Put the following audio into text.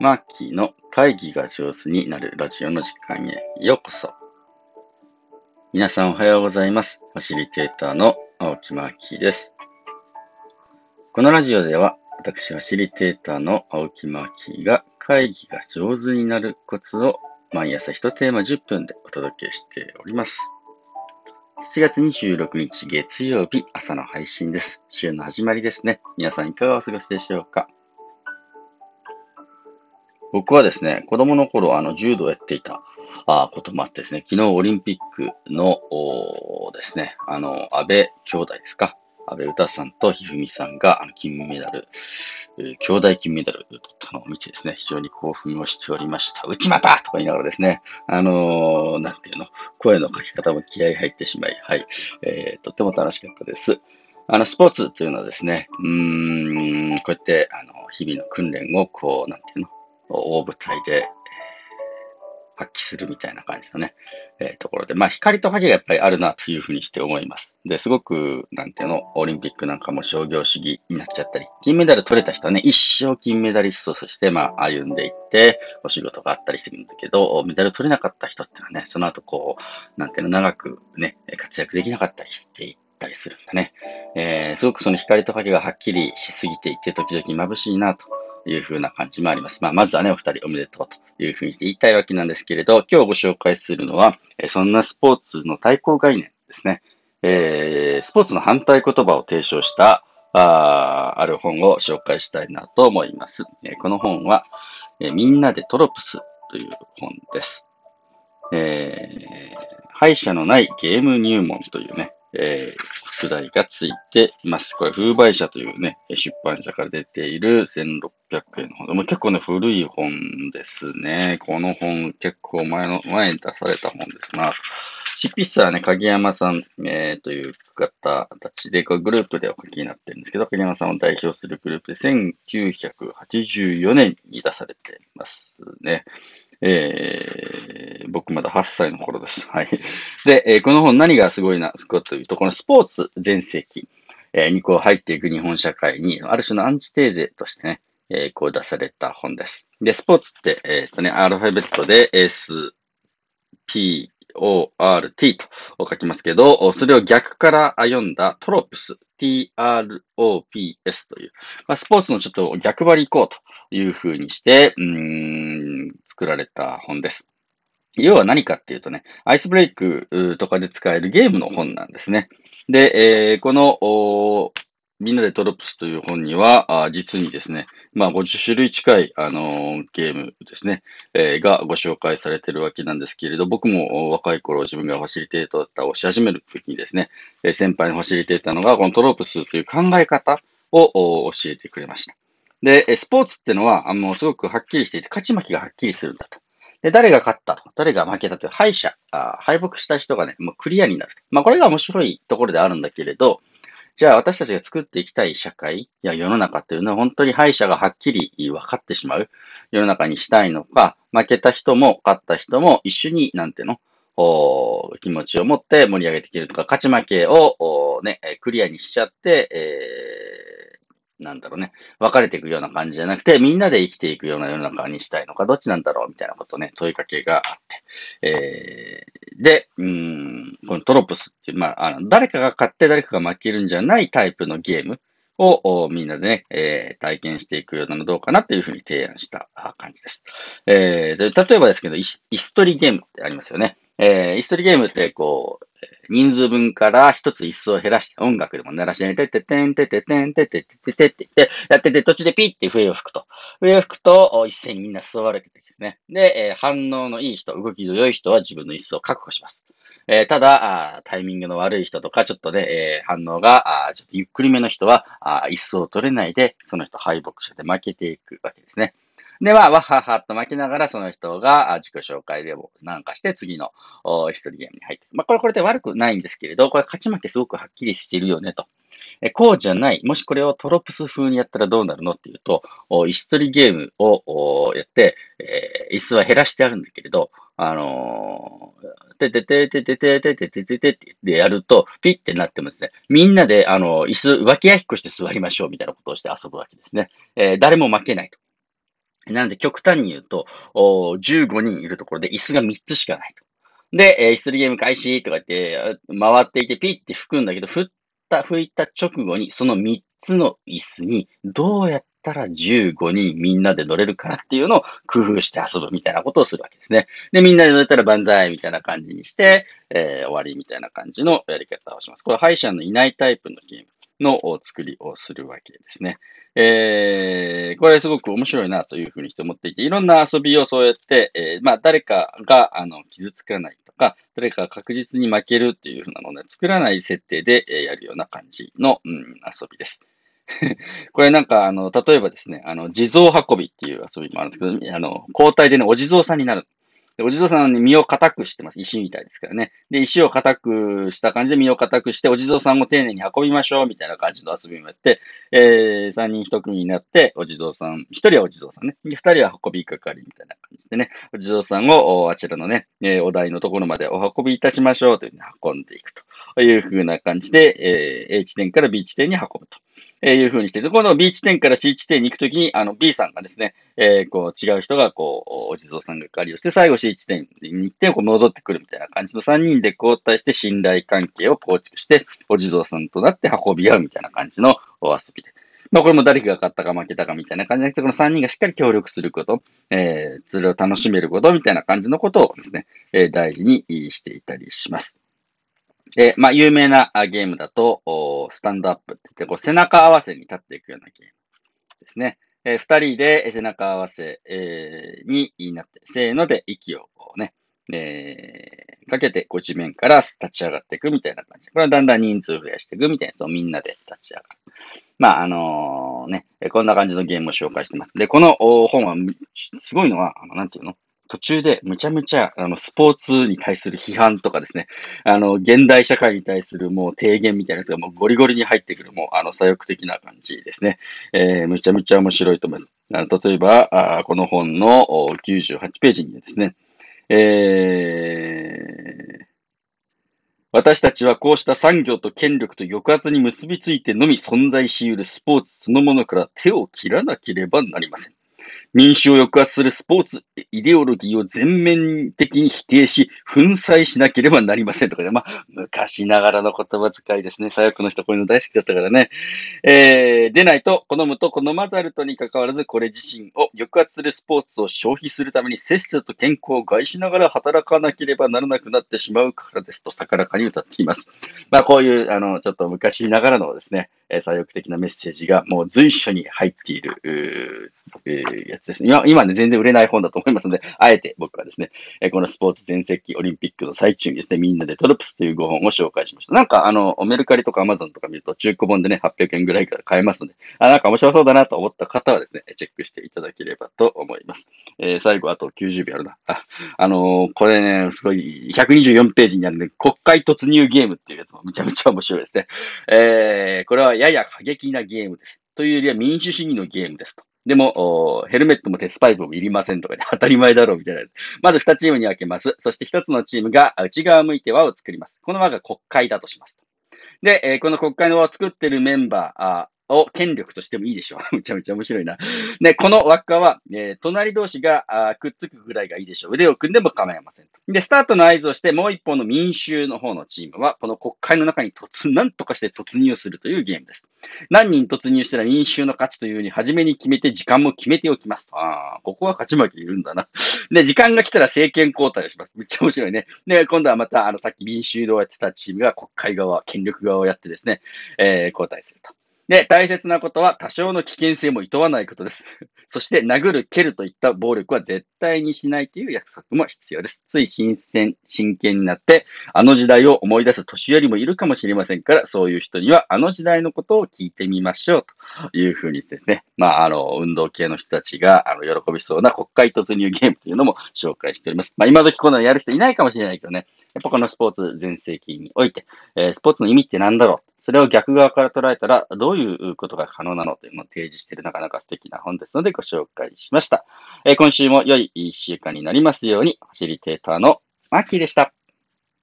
マーキーの会議が上手になるラジオの時間へようこそ。皆さんおはようございます。ファシリテーターの青木マーキーです。このラジオでは、私ファシリテーターの青木マーキーが会議が上手になるコツを毎朝1テーマ10分でお届けしております。7月26日月曜日朝の配信です。週の始まりですね。皆さんいかがお過ごしでしょうか？僕はですね、子供の頃、あの、柔道やっていたあこともあってですね、昨日オリンピックのですね、あの、安倍兄弟ですか。安倍詩さんとひふみさんがあの金メダル、兄弟金メダルを取ったのを見てですね、非常に興奮をしておりました。内股とか言いながらですね、あのー、なんていうの、声の書き方も気合入ってしまい、はい、えー、とっても楽しかったです。あの、スポーツというのはですね、うーん、こうやって、あの、日々の訓練を、こう、なんていうの、大舞台で発揮するみたいな感じのね、えー、ところで、まあ光と影がやっぱりあるなというふうにして思います。で、すごく、なんていうの、オリンピックなんかも商業主義になっちゃったり、金メダル取れた人はね、一生金メダリストとして、まあ歩んでいって、お仕事があったりするんだけど、メダル取れなかった人ってのはね、その後こう、なんていうの、長くね、活躍できなかったりしていったりするんだね。えー、すごくその光と影がはっきりしすぎていて、時々眩しいなとというふうな感じもあります。まあ、まずはね、お二人おめでとうというふうに言いたいわけなんですけれど、今日ご紹介するのは、そんなスポーツの対抗概念ですね。えー、スポーツの反対言葉を提唱したあある本を紹介したいなと思います。この本は、みんなでトロプスという本です。えー、敗者のないゲーム入門というね、えー、副題がついています。これ、風売社というね、出版社から出ている1600円の本で、も結構ね、古い本ですね。この本、結構前の、前に出された本ですな。執筆者はね、影山さん、えー、という方たちで、グループでお書きになってるんですけど、影山さんを代表するグループで1984年に出されていますね。えー、僕まだ8歳の頃です。はい。で、えー、この本何がすごいな、すごいというと、このスポーツ全盛期、えー、にこう入っていく日本社会に、ある種のアンチテーゼとしてね、えー、こう出された本です。で、スポーツって、えっ、ー、とね、アルファベットで S、P、O, R, T と書きますけど、それを逆から読んだトロプス、T, R, O, P, S という、まあ、スポーツのちょっと逆張り行こうというふうにして、うん、作られた本です。要は何かっていうとね、アイスブレイクとかで使えるゲームの本なんですね。で、えー、この、みんなでトロプスという本には、あ実にですね、まあ50種類近い、あのー、ゲームですね、えー、がご紹介されてるわけなんですけれど、僕も若い頃自分がファシリテーターをし始めるときにですね、え先輩のファシリテーターのがこのトロプスという考え方を教えてくれました。で、スポーツってのは、あの、すごくはっきりしていて、勝ち負けがはっきりするんだと。で、誰が勝ったと、誰が負けたという敗者、あ敗北した人がね、もうクリアになる。まあ、これが面白いところであるんだけれど、じゃあ私たちが作っていきたい社会や世の中というのは本当に敗者がはっきり分かってしまう世の中にしたいのか、負けた人も勝った人も一緒に、なんていうのお気持ちを持って盛り上げていけるとか、勝ち負けをね、クリアにしちゃって、えなんだろうね、分かれていくような感じじゃなくて、みんなで生きていくような世の中にしたいのか、どっちなんだろうみたいなことね、問いかけがあって。えー、で、うん、このトロプスっていう、まあ、あの、誰かが勝って誰かが負けるんじゃないタイプのゲームをみんなでね、えー、体験していくようなのどうかなっていうふうに提案した感じです。えー、例えばですけど、イストリゲームってありますよね。えー、イストリゲームって、こう、人数分から一つ椅子を減らして音楽でも鳴らして、てててんてててんてててててって言って、やってて途中でピッて笛を吹くと。笛を吹くと、一斉にみんな座るわけですね。で、えー、反応のいい人、動きの良い人は自分の椅子を確保します。えー、ただあ、タイミングの悪い人とか、ちょっとね、えー、反応があちょっとゆっくりめの人はあ、椅子を取れないで、その人敗北して負けていくわけですね。で、まあ、わははっと巻きながら、その人が自己紹介でもなんかして、次の一人ゲームに入ってまあ、これこれで悪くないんですけれど、これ勝ち負けすごくはっきりしているよね、と。えこうじゃない。もしこれをトロプス風にやったらどうなるのっていうと、椅子取りゲームをやって、えー、椅子は減らしてあるんだけれど、あのー、ててててててててててててでやると、ピッてなってもですね、みんなで、あの、椅子、分け合いっこして座りましょうみたいなことをして遊ぶわけですね。えー、誰も負けないと。なので極端に言うと、15人いるところで椅子が3つしかないと。で、えー、椅子ゲーム開始とか言って、回っていてピッて吹くんだけど、振った、吹いた直後に、その3つの椅子に、どうやったら15人みんなで乗れるかなっていうのを工夫して遊ぶみたいなことをするわけですね。で、みんなで乗れたら万歳みたいな感じにして、えー、終わりみたいな感じのやり方をします。これ、敗者のいないタイプのゲームの作りをするわけですね。えー、これすごく面白いなというふうにして思っていて、いろんな遊びをそうやって、えー、まあ誰かがあの傷つかないとか、誰かが確実に負けるっていうふうなので、作らない設定で、えやるような感じの、うん、遊びです。これなんか、あの、例えばですね、あの、地蔵運びっていう遊びもあるんですけど、あの、交代でね、お地蔵さんになる。で、お地蔵さんに身を固くしてます。石みたいですからね。で、石を固くした感じで身を固くして、お地蔵さんを丁寧に運びましょう、みたいな感じの遊びもやって、えー、3人1組になって、お地蔵さん、1人はお地蔵さんね。で、2人は運び係みたいな感じでね、お地蔵さんをあちらのね、え、お台のところまでお運びいたしましょうというふうに運んでいくというふうな感じで、えー、A 地点から B 地点に運ぶと。えいうふうにして、この B 地点から C 地点に行くときに、あの B さんがですね、えー、こう違う人がこう、お地蔵さんが借りをして、最後 C 地点に行って、こう戻ってくるみたいな感じの3人で交代して信頼関係を構築して、お地蔵さんとなって運び合うみたいな感じのお遊びで。まあこれも誰が勝ったか負けたかみたいな感じじゃなくて、この3人がしっかり協力すること、えー、それを楽しめることみたいな感じのことをですね、えー、大事にしていたりします。で、まあ、有名なゲームだと、スタンドアップって言って、こう、背中合わせに立っていくようなゲームですね。えー、二人で背中合わせ、えー、になって、せーので息をこうね、えー、かけて、こう地面から立ち上がっていくみたいな感じ。これはだんだん人数増やしていくみたいなやつをみんなで立ち上がる。まあ、あのー、ね、こんな感じのゲームを紹介してます。で、この本は、すごいのは、あの、なんていうの？途中でむちゃむちゃ、あの、スポーツに対する批判とかですね、あの、現代社会に対するもう提言みたいなやつがもうゴリゴリに入ってくる、もう、あの、左翼的な感じですね。えー、むちゃむちゃ面白いと思います。あの例えばあ、この本の98ページにですね、えー、私たちはこうした産業と権力と抑圧に結びついてのみ存在し得るスポーツそのものから手を切らなければなりません。民主を抑圧するスポーツ、イデオロギーを全面的に否定し、粉砕しなければなりませんとかで、まあ、昔ながらの言葉遣いですね。左翼の人こういうの大好きだったからね。えー、でないと、好むと好まざるとに関わらず、これ自身を抑圧するスポーツを消費するために、せっせと健康を害しながら働かなければならなくなってしまうからですと、高らかに歌っています。まあ、こういう、あの、ちょっと昔ながらのですね、左翼的なメッセージがもう随所に入っている、ですね。今、今ね、全然売れない本だと思いますので、あえて僕はですね、えこのスポーツ全盛期オリンピックの最中にですね、みんなでトロプスという5本を紹介しました。なんか、あの、メルカリとかアマゾンとか見ると中古本でね、800円ぐらいから買えますので、あ、なんか面白そうだなと思った方はですね、チェックしていただければと思います。えー、最後、あと90秒あるな。あ、あのー、これね、すごい、124ページにあるね、国会突入ゲームっていうやつもめちゃめちゃ面白いですね。えー、これはやや過激なゲームです。というよりは民主主義のゲームですと。でも、ヘルメットも鉄パイプもいりませんとかで当たり前だろうみたいな。まず2チームに分けます。そして1つのチームが内側向いて輪を作ります。この輪が国会だとします。で、この国会の輪を作っているメンバー、を権力としてもいいでしょう。めちゃめちゃ面白いな。で、この輪っかは、えー、隣同士があくっつくぐらいがいいでしょう。腕を組んでも構いません。で、スタートの合図をして、もう一方の民衆の方のチームは、この国会の中に突、なんとかして突入するというゲームです。何人突入したら民衆の勝ちというふうに、初めに決めて、時間も決めておきます。ああ、ここは勝ち負けいるんだな。で、時間が来たら政権交代をします。めっちゃ面白いね。で、今度はまた、あの、さっき民衆をやってたチームが国会側、権力側をやってですね、えー、交代すると。で、大切なことは多少の危険性も厭わないことです。そして、殴る、蹴るといった暴力は絶対にしないという約束も必要です。つい新鮮、真剣になって、あの時代を思い出す年寄りもいるかもしれませんから、そういう人にはあの時代のことを聞いてみましょうというふうにですね、まあ、あの、運動系の人たちが、あの、喜びそうな国会突入ゲームというのも紹介しております。まあ、今時こんなのやる人いないかもしれないけどね、やっぱこのスポーツ全盛期において、えー、スポーツの意味って何だろうそれを逆側から捉えたら、どういうことが可能なのというのを提示しているなかなか素敵な本ですのでご紹介しました。えー、今週も良い1週間になりますように、ファシリテーターのマッキーでした。